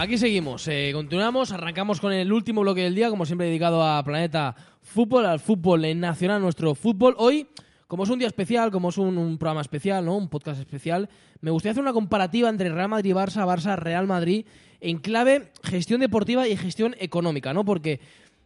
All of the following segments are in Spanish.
aquí seguimos. Eh, continuamos, arrancamos con el último bloque del día, como siempre dedicado a Planeta Fútbol, al fútbol en nacional, nuestro fútbol. Hoy, como es un día especial, como es un, programa especial, ¿no? un podcast especial, me gustaría hacer una comparativa entre Real Madrid Barça, Barça Real Madrid, en clave gestión deportiva y gestión económica, ¿no? Porque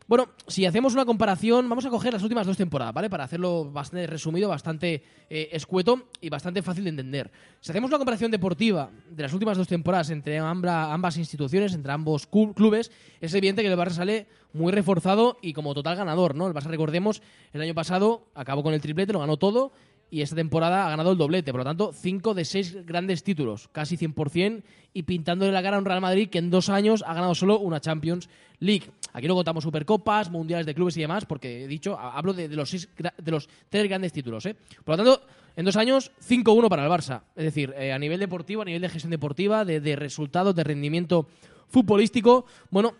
bueno, si hacemos una comparación, vamos a coger las últimas dos temporadas, ¿vale? Para hacerlo bastante resumido, bastante eh, escueto y bastante fácil de entender. Si hacemos una comparación deportiva de las últimas dos temporadas entre ambas instituciones, entre ambos clubes, es evidente que el Barça sale muy reforzado y como total ganador, ¿no? El Barça, recordemos, el año pasado acabó con el triplete, lo ganó todo y esta temporada ha ganado el doblete. Por lo tanto, cinco de seis grandes títulos, casi 100%, y pintándole la cara a un Real Madrid que en dos años ha ganado solo una Champions League. Aquí no contamos Supercopas, Mundiales de Clubes y demás, porque he dicho, hablo de, los, de los tres grandes títulos. ¿eh? Por lo tanto, en dos años, 5-1 para el Barça. Es decir, eh, a nivel deportivo, a nivel de gestión deportiva, de, de resultados, de rendimiento futbolístico, bueno,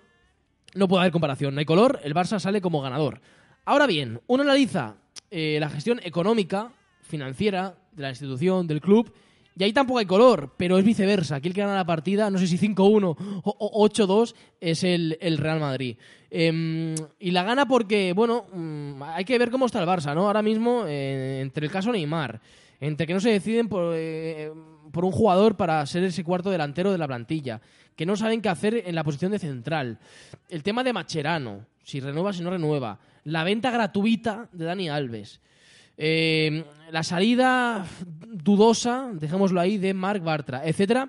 no puede haber comparación, no hay color, el Barça sale como ganador. Ahora bien, uno analiza eh, la gestión económica financiera de la institución, del club, y ahí tampoco hay color, pero es viceversa. Aquí el que gana la partida, no sé si 5-1 o 8-2, es el, Real Madrid. Em, y la gana porque, bueno, mm, hay que ver cómo está el Barça, ¿no? Ahora mismo, eh, entre el caso Neymar, entre que no se deciden por, eh, por un jugador para ser ese cuarto delantero de la plantilla, que no saben qué hacer en la posición de central, el tema de Macherano, si renueva, si no renueva, la venta gratuita de Dani Alves. Eh, la salida dudosa, dejémoslo ahí, de Marc Bartra, etcétera.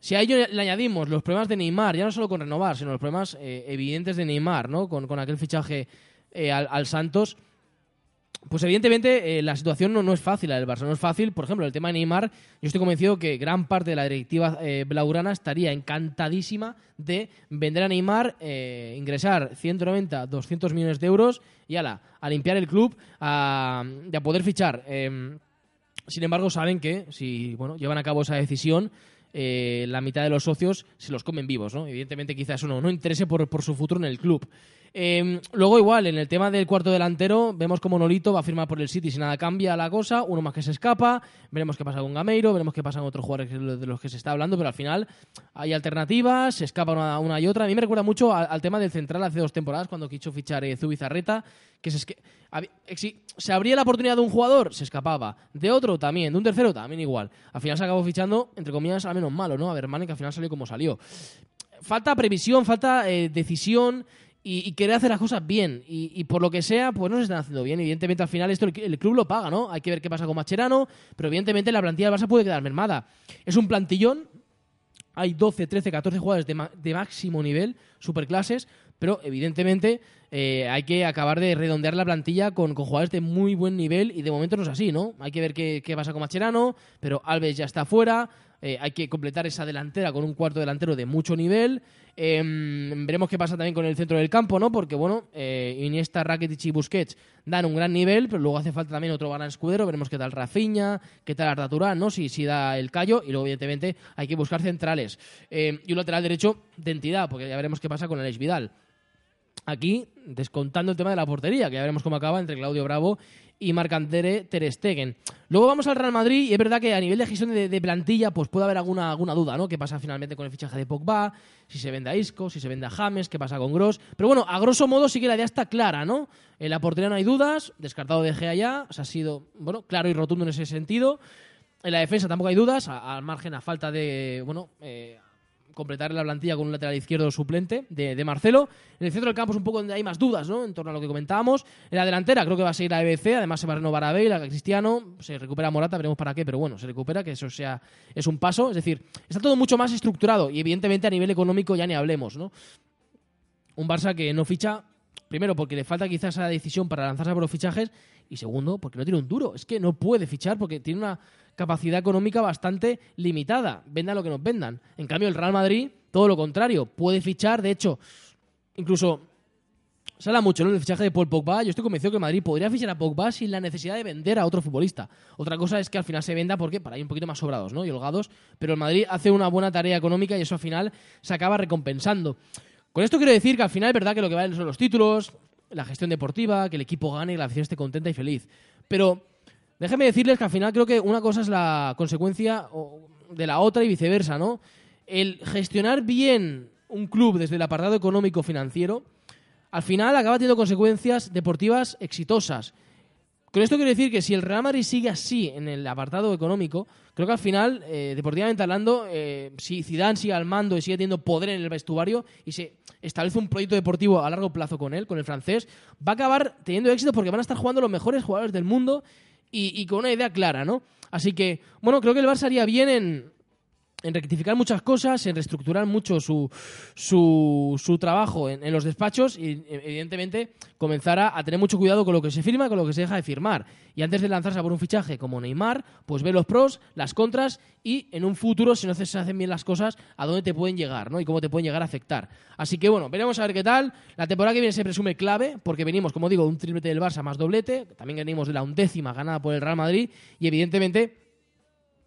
Si a ello le añadimos los problemas de Neymar, ya no solo con renovar, sino los problemas eh, evidentes de Neymar, ¿no? Con, aquel fichaje eh, al, Santos, pues evidentemente la situación no, no, es fácil la del Barça. No es fácil, por ejemplo, el tema de Neymar. Yo estoy convencido que gran parte de la directiva blaugrana estaría encantadísima de vender a Neymar, ingresar 190, 200 millones de euros y ala, a limpiar el club, a, a poder fichar. Em, sin embargo, saben que si bueno, llevan a cabo esa decisión, eh, la mitad de los socios se los comen vivos. ¿no? Evidentemente, quizás eso no, no interese por, por su futuro en el club. Em, luego, igual, en el tema del cuarto delantero, vemos como Nolito va a firmar por el City si nada cambia la cosa, uno más que se escapa, veremos qué pasa con Gameiro, veremos qué pasa con otros jugadores de los que se está hablando, pero al final hay alternativas, se escapa una, y otra. A mí me recuerda mucho al, tema del central hace dos temporadas, cuando quiso fichar eh, Zubizarreta, que se, si se abría la oportunidad de un jugador, se escapaba. De otro también, de un tercero también igual. Al final se acabó fichando, entre comillas, al menos malo, ¿no? A ver, que al final salió como salió. Falta previsión, falta eh, decisión y, querer hacer las cosas bien. Y, por lo que sea, pues no se están haciendo bien. Evidentemente, al final, esto el, club lo paga, ¿no? Hay que ver qué pasa con Macherano, pero evidentemente la plantilla del Barça puede quedar mermada. Es un plantillón, hay 12, 13, 14 jugadores de, máximo nivel, superclases, pero evidentemente eh, hay que acabar de redondear la plantilla con, jugadores de muy buen nivel y de momento no es así, ¿no? Hay que ver qué, qué pasa con Macherano, pero Alves ya está fuera, eh, hay que completar esa delantera con un cuarto delantero de mucho nivel. Em, veremos qué pasa también con el centro del campo, ¿no? Porque, bueno, eh, Iniesta, Rakitic y Busquets dan un gran nivel, pero luego hace falta también otro gran escudero. Veremos qué tal Rafinha, qué tal Arda ¿no? Si, si da el callo. Y luego, evidentemente, hay que buscar centrales. Em, y un lateral derecho de entidad, porque ya veremos qué pasa con el Vidal. Aquí, descontando el tema de la portería, que ya veremos cómo acaba entre Claudio Bravo y Marc-André Ter Stegen. Luego vamos al Real Madrid y es verdad que a nivel de gestión de, plantilla pues puede haber alguna, alguna duda, ¿no? ¿Qué pasa finalmente con el fichaje de Pogba? Si se vende a Isco, si se vende a James, ¿qué pasa con Gross? Pero bueno, a grosso modo sí que la idea está clara, ¿no? En la portería no hay dudas, descartado de Gea ya, ha sido, bueno, claro y rotundo en ese sentido. En la defensa tampoco hay dudas, al margen a falta de, bueno, eh, completar la plantilla con un lateral izquierdo suplente de, Marcelo. En el centro del campo es un poco donde hay más dudas, ¿no? En torno a lo que comentábamos. En la delantera creo que va a seguir a EBC, además se va a renovar a Bale, a Cristiano, se recupera Morata, veremos para qué, pero bueno, se recupera, que eso sea es un paso. Es decir, está todo mucho más estructurado y evidentemente a nivel económico ya ni hablemos, ¿no? Un Barça que no ficha, primero porque le falta quizás esa decisión para lanzarse por los fichajes y segundo porque no tiene un duro. Es que no puede fichar porque tiene una capacidad económica bastante limitada. Vendan lo que nos vendan. En cambio, el Real Madrid, todo lo contrario, puede fichar. De hecho, incluso se mucho ¿no? del fichaje de Paul Pogba. Yo estoy convencido que Madrid podría fichar a Pogba sin la necesidad de vender a otro futbolista. Otra cosa es que al final se venda porque para ir un poquito más sobrados ¿no? y holgados. Pero el Madrid hace una buena tarea económica y eso al final se acaba recompensando. Con esto quiero decir que al final es verdad que lo que valen son los títulos, la gestión deportiva, que el equipo gane y la afición esté contenta y feliz. Pero Déjenme decirles que al final creo que una cosa es la consecuencia de la otra y viceversa, ¿no? el gestionar bien un club desde el apartado económico financiero, al final acaba teniendo consecuencias deportivas exitosas. Con esto quiero decir que si el Real Madrid sigue así en el apartado económico, creo que al final, eh, deportivamente hablando, eh, si Zidane sigue al mando y sigue teniendo poder en el vestuario y se establece un proyecto deportivo a largo plazo con él, con el francés, va a acabar teniendo éxito porque van a estar jugando los mejores jugadores del mundo y, y con una idea clara, ¿no? Así que, bueno, creo que el Barça haría bien en, en rectificar muchas cosas, en reestructurar mucho su, su, trabajo en, los despachos y, evidentemente, comenzar a, tener mucho cuidado con lo que se firma y con lo que se deja de firmar. Y antes de lanzarse a por un fichaje como Neymar, pues ve los pros, las contras y en un futuro, si no se hacen bien las cosas, a dónde te pueden llegar ¿no? y cómo te pueden llegar a afectar. Así que bueno, veremos a ver qué tal. La temporada que viene se presume clave porque venimos, como digo, de un triplete del Barça más doblete, también venimos de la undécima ganada por el Real Madrid y evidentemente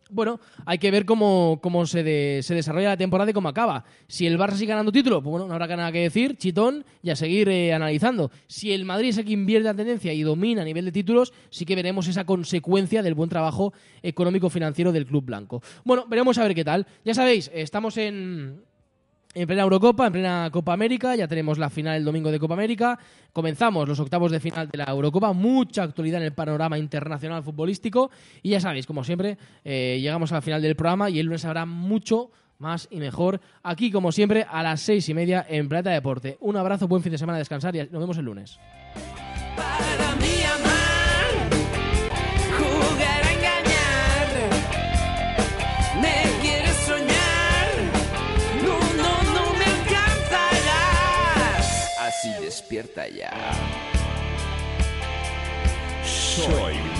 bueno, hay que ver cómo, se, desarrolla la temporada y cómo acaba. Si el Barça sigue ganando título, pues bueno, no habrá nada que decir, chitón, y a seguir eh, analizando. Si el Madrid es el que invierte la tendencia y domina a nivel de títulos, sí que veremos esa consecuencia del buen trabajo económico-financiero del Club Blanco. Bueno, veremos a ver qué tal. Ya sabéis, estamos en, en plena Eurocopa, en plena Copa América, ya tenemos la final el domingo de Copa América, comenzamos los octavos de final de la Eurocopa, mucha actualidad en el panorama internacional futbolístico y ya sabéis, como siempre, eh, llegamos a la final del programa y el lunes habrá mucho más y mejor aquí, como siempre, a las seis y media en Plata Deporte. Un abrazo, buen fin de semana, descansar y nos vemos el lunes. Ya. Soy.